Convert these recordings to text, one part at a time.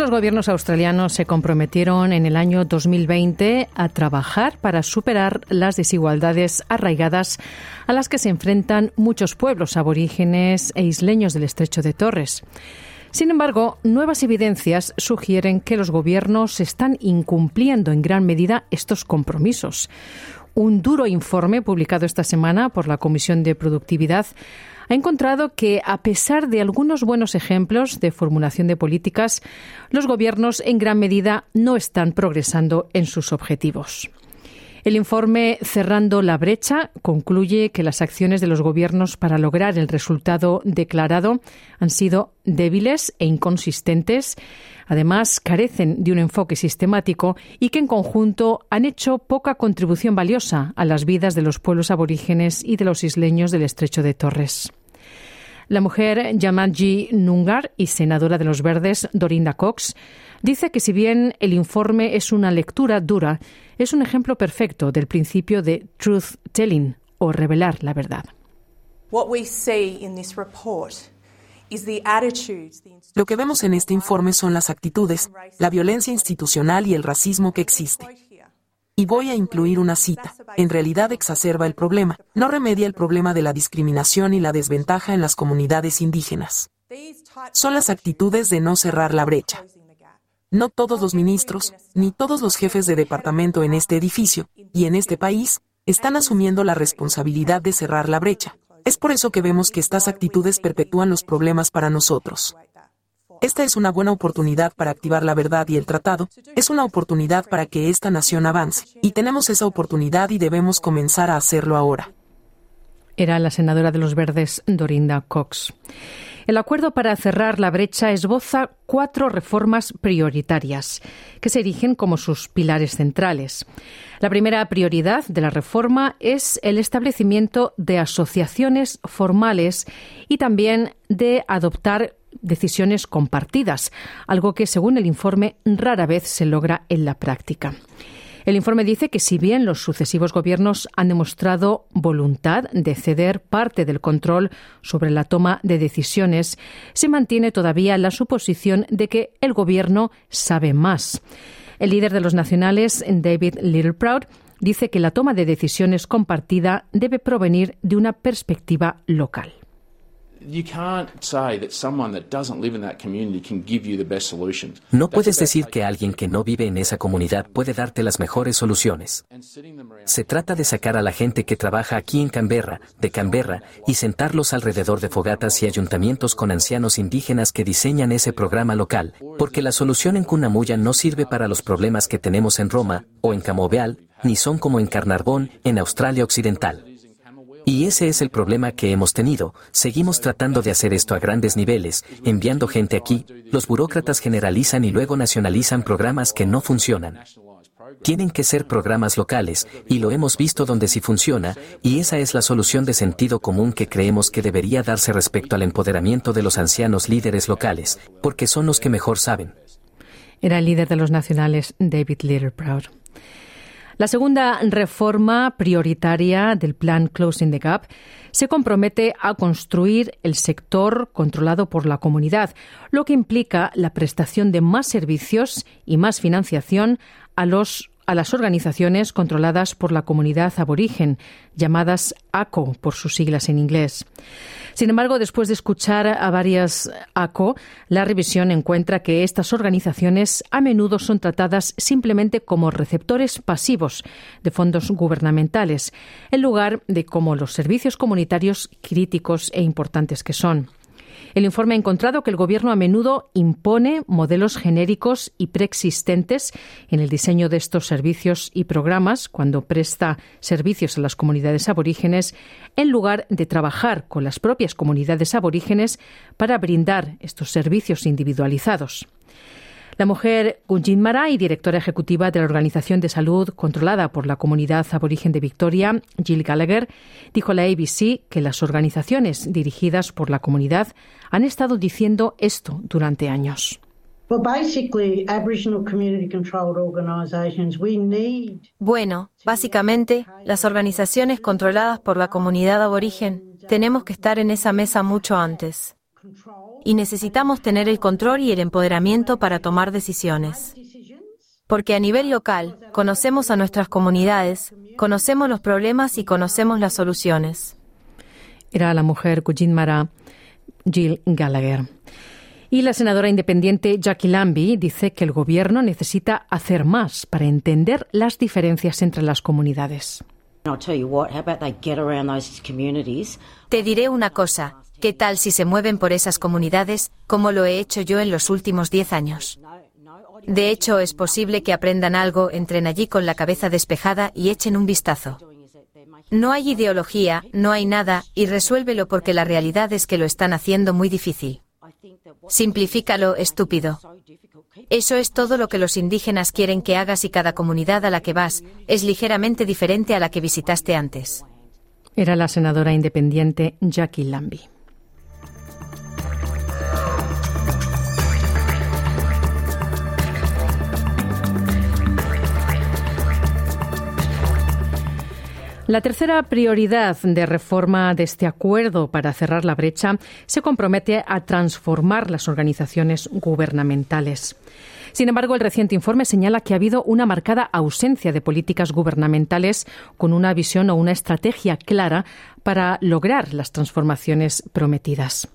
Los gobiernos australianos se comprometieron en el año 2020 a trabajar para superar las desigualdades arraigadas a las que se enfrentan muchos pueblos aborígenes e isleños del estrecho de Torres. Sin embargo, nuevas evidencias sugieren que los gobiernos están incumpliendo en gran medida estos compromisos. Un duro informe publicado esta semana por la Comisión de Productividad ha encontrado que, a pesar de algunos buenos ejemplos de formulación de políticas, los gobiernos en gran medida no están progresando en sus objetivos. El informe Cerrando la brecha concluye que las acciones de los gobiernos para lograr el resultado declarado han sido débiles e inconsistentes. Además, carecen de un enfoque sistemático y que en conjunto han hecho poca contribución valiosa a las vidas de los pueblos aborígenes y de los isleños del estrecho de Torres. La mujer Yamanji Nungar y senadora de los Verdes, Dorinda Cox, dice que si bien el informe es una lectura dura, es un ejemplo perfecto del principio de truth telling o revelar la verdad. Lo que vemos en este informe son las actitudes, la violencia institucional y el racismo que existe. Y voy a incluir una cita. En realidad exacerba el problema, no remedia el problema de la discriminación y la desventaja en las comunidades indígenas. Son las actitudes de no cerrar la brecha. No todos los ministros, ni todos los jefes de departamento en este edificio y en este país están asumiendo la responsabilidad de cerrar la brecha. Es por eso que vemos que estas actitudes perpetúan los problemas para nosotros. Esta es una buena oportunidad para activar la verdad y el tratado, es una oportunidad para que esta nación avance, y tenemos esa oportunidad y debemos comenzar a hacerlo ahora. Era la senadora de los Verdes, Dorinda Cox. El acuerdo para cerrar la brecha esboza cuatro reformas prioritarias que se erigen como sus pilares centrales. La primera prioridad de la reforma es el establecimiento de asociaciones formales y también de adoptar decisiones compartidas, algo que, según el informe, rara vez se logra en la práctica. El informe dice que si bien los sucesivos gobiernos han demostrado voluntad de ceder parte del control sobre la toma de decisiones, se mantiene todavía la suposición de que el gobierno sabe más. El líder de los nacionales, David Littleproud, dice que la toma de decisiones compartida debe provenir de una perspectiva local. No puedes decir que alguien que no vive en esa comunidad puede darte las mejores soluciones. Se trata de sacar a la gente que trabaja aquí en Canberra, de Canberra, y sentarlos alrededor de fogatas y ayuntamientos con ancianos indígenas que diseñan ese programa local, porque la solución en Cunamuya no sirve para los problemas que tenemos en Roma o en Camoveal, ni son como en Carnarvon, en Australia Occidental. Y ese es el problema que hemos tenido. Seguimos tratando de hacer esto a grandes niveles, enviando gente aquí, los burócratas generalizan y luego nacionalizan programas que no funcionan. Tienen que ser programas locales, y lo hemos visto donde sí funciona, y esa es la solución de sentido común que creemos que debería darse respecto al empoderamiento de los ancianos líderes locales, porque son los que mejor saben. Era el líder de los nacionales, David Littleproud. La segunda reforma prioritaria del plan Closing the Gap se compromete a construir el sector controlado por la comunidad, lo que implica la prestación de más servicios y más financiación a los a las organizaciones controladas por la comunidad aborigen, llamadas ACO por sus siglas en inglés. Sin embargo, después de escuchar a varias ACO, la revisión encuentra que estas organizaciones a menudo son tratadas simplemente como receptores pasivos de fondos gubernamentales, en lugar de como los servicios comunitarios críticos e importantes que son. El informe ha encontrado que el Gobierno a menudo impone modelos genéricos y preexistentes en el diseño de estos servicios y programas cuando presta servicios a las comunidades aborígenes, en lugar de trabajar con las propias comunidades aborígenes para brindar estos servicios individualizados. La mujer Gunjin Mara y directora ejecutiva de la Organización de Salud controlada por la comunidad aborigen de Victoria, Jill Gallagher, dijo a la ABC que las organizaciones dirigidas por la comunidad han estado diciendo esto durante años. Bueno, básicamente, las organizaciones controladas por la comunidad aborigen tenemos que estar en esa mesa mucho antes y necesitamos tener el control y el empoderamiento para tomar decisiones. Porque a nivel local conocemos a nuestras comunidades, conocemos los problemas y conocemos las soluciones. Era la mujer Kujin Mara, Jill Gallagher. Y la senadora independiente Jackie Lambie dice que el gobierno necesita hacer más para entender las diferencias entre las comunidades. Te diré una cosa. ¿Qué tal si se mueven por esas comunidades como lo he hecho yo en los últimos diez años? De hecho, es posible que aprendan algo, entren allí con la cabeza despejada y echen un vistazo. No hay ideología, no hay nada, y resuélvelo porque la realidad es que lo están haciendo muy difícil. Simplifícalo, estúpido. Eso es todo lo que los indígenas quieren que hagas y cada comunidad a la que vas es ligeramente diferente a la que visitaste antes. Era la senadora independiente Jackie Lambie. La tercera prioridad de reforma de este acuerdo para cerrar la brecha se compromete a transformar las organizaciones gubernamentales. Sin embargo, el reciente informe señala que ha habido una marcada ausencia de políticas gubernamentales con una visión o una estrategia clara para lograr las transformaciones prometidas.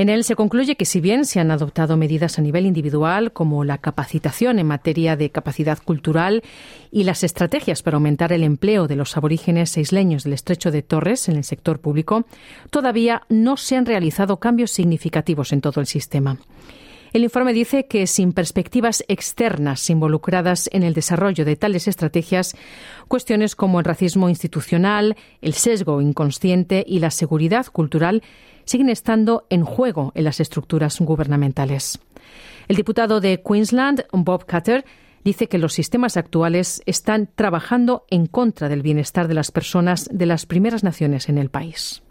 En él se concluye que si bien se han adoptado medidas a nivel individual como la capacitación en materia de capacidad cultural y las estrategias para aumentar el empleo de los aborígenes isleños del estrecho de Torres en el sector público, todavía no se han realizado cambios significativos en todo el sistema. El informe dice que sin perspectivas externas involucradas en el desarrollo de tales estrategias, cuestiones como el racismo institucional, el sesgo inconsciente y la seguridad cultural siguen estando en juego en las estructuras gubernamentales. El diputado de Queensland, Bob Cutter, dice que los sistemas actuales están trabajando en contra del bienestar de las personas de las primeras naciones en el país.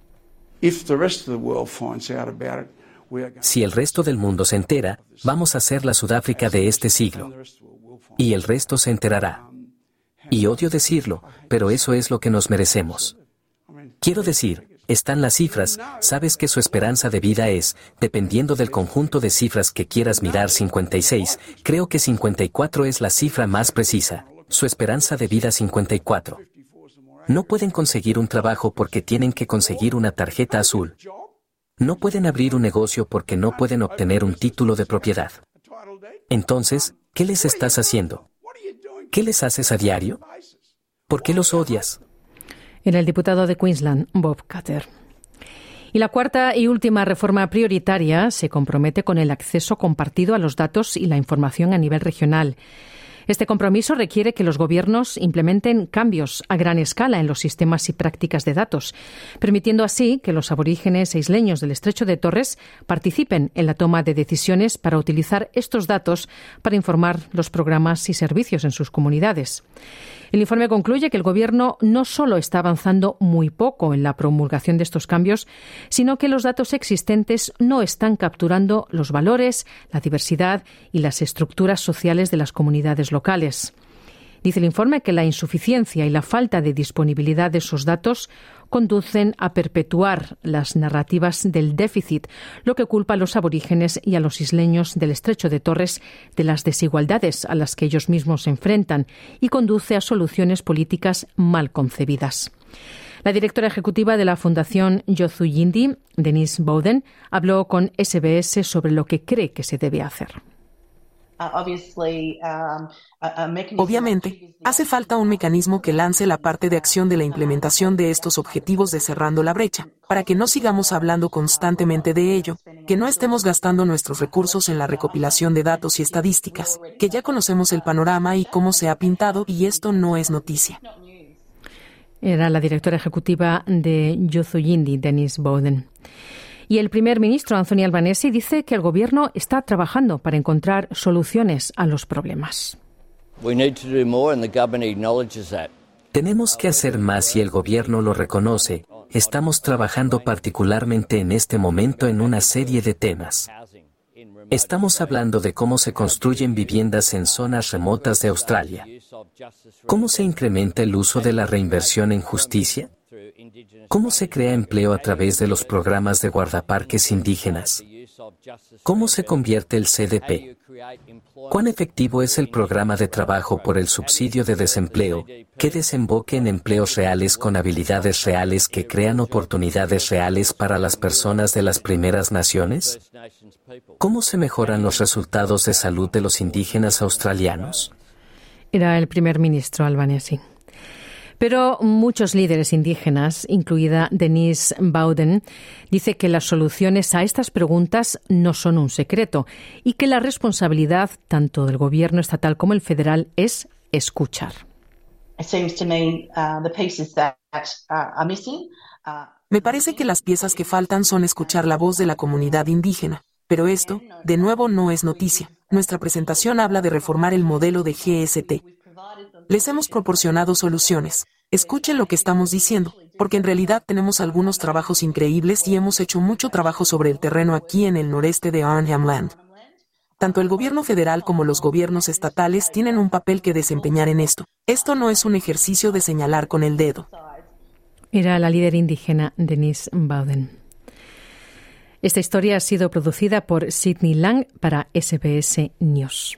Si el resto del mundo se entera, vamos a ser la Sudáfrica de este siglo. Y el resto se enterará. Y odio decirlo, pero eso es lo que nos merecemos. Quiero decir, están las cifras, sabes que su esperanza de vida es, dependiendo del conjunto de cifras que quieras mirar 56, creo que 54 es la cifra más precisa. Su esperanza de vida 54. No pueden conseguir un trabajo porque tienen que conseguir una tarjeta azul. No pueden abrir un negocio porque no pueden obtener un título de propiedad. Entonces, ¿qué les estás haciendo? ¿Qué les haces a diario? ¿Por qué los odias? Era el diputado de Queensland, Bob Cutter. Y la cuarta y última reforma prioritaria se compromete con el acceso compartido a los datos y la información a nivel regional. Este compromiso requiere que los gobiernos implementen cambios a gran escala en los sistemas y prácticas de datos, permitiendo así que los aborígenes e isleños del estrecho de Torres participen en la toma de decisiones para utilizar estos datos para informar los programas y servicios en sus comunidades. El informe concluye que el Gobierno no solo está avanzando muy poco en la promulgación de estos cambios, sino que los datos existentes no están capturando los valores, la diversidad y las estructuras sociales de las comunidades locales. Dice el informe que la insuficiencia y la falta de disponibilidad de esos datos conducen a perpetuar las narrativas del déficit, lo que culpa a los aborígenes y a los isleños del estrecho de Torres de las desigualdades a las que ellos mismos se enfrentan y conduce a soluciones políticas mal concebidas. La directora ejecutiva de la Fundación Yozu Yindi, Denise Bowden, habló con SBS sobre lo que cree que se debe hacer. Um, Obviamente, hace falta un mecanismo que lance la parte de acción de la implementación de estos objetivos de cerrando la brecha, para que no sigamos hablando constantemente de ello, que no estemos gastando nuestros recursos en la recopilación de datos y estadísticas, que ya conocemos el panorama y cómo se ha pintado y esto no es noticia. Era la directora ejecutiva de Yothuyindi, Denise Bowden. Y el primer ministro Anthony Albanese dice que el gobierno está trabajando para encontrar soluciones a los problemas. Tenemos que hacer más y el gobierno lo reconoce. Estamos trabajando particularmente en este momento en una serie de temas. Estamos hablando de cómo se construyen viviendas en zonas remotas de Australia. ¿Cómo se incrementa el uso de la reinversión en justicia? ¿Cómo se crea empleo a través de los programas de guardaparques indígenas? ¿Cómo se convierte el CDP? ¿Cuán efectivo es el programa de trabajo por el subsidio de desempleo que desemboque en empleos reales con habilidades reales que crean oportunidades reales para las personas de las primeras naciones? ¿Cómo se mejoran los resultados de salud de los indígenas australianos? Era el primer ministro albanese. Pero muchos líderes indígenas, incluida Denise Bowden, dice que las soluciones a estas preguntas no son un secreto y que la responsabilidad tanto del gobierno estatal como el federal es escuchar. Me parece que las piezas que faltan son escuchar la voz de la comunidad indígena. Pero esto, de nuevo, no es noticia. Nuestra presentación habla de reformar el modelo de GST. Les hemos proporcionado soluciones. Escuchen lo que estamos diciendo, porque en realidad tenemos algunos trabajos increíbles y hemos hecho mucho trabajo sobre el terreno aquí en el noreste de Arnhem Land. Tanto el gobierno federal como los gobiernos estatales tienen un papel que desempeñar en esto. Esto no es un ejercicio de señalar con el dedo. Era la líder indígena Denise Bowden. Esta historia ha sido producida por Sidney Lang para SBS News.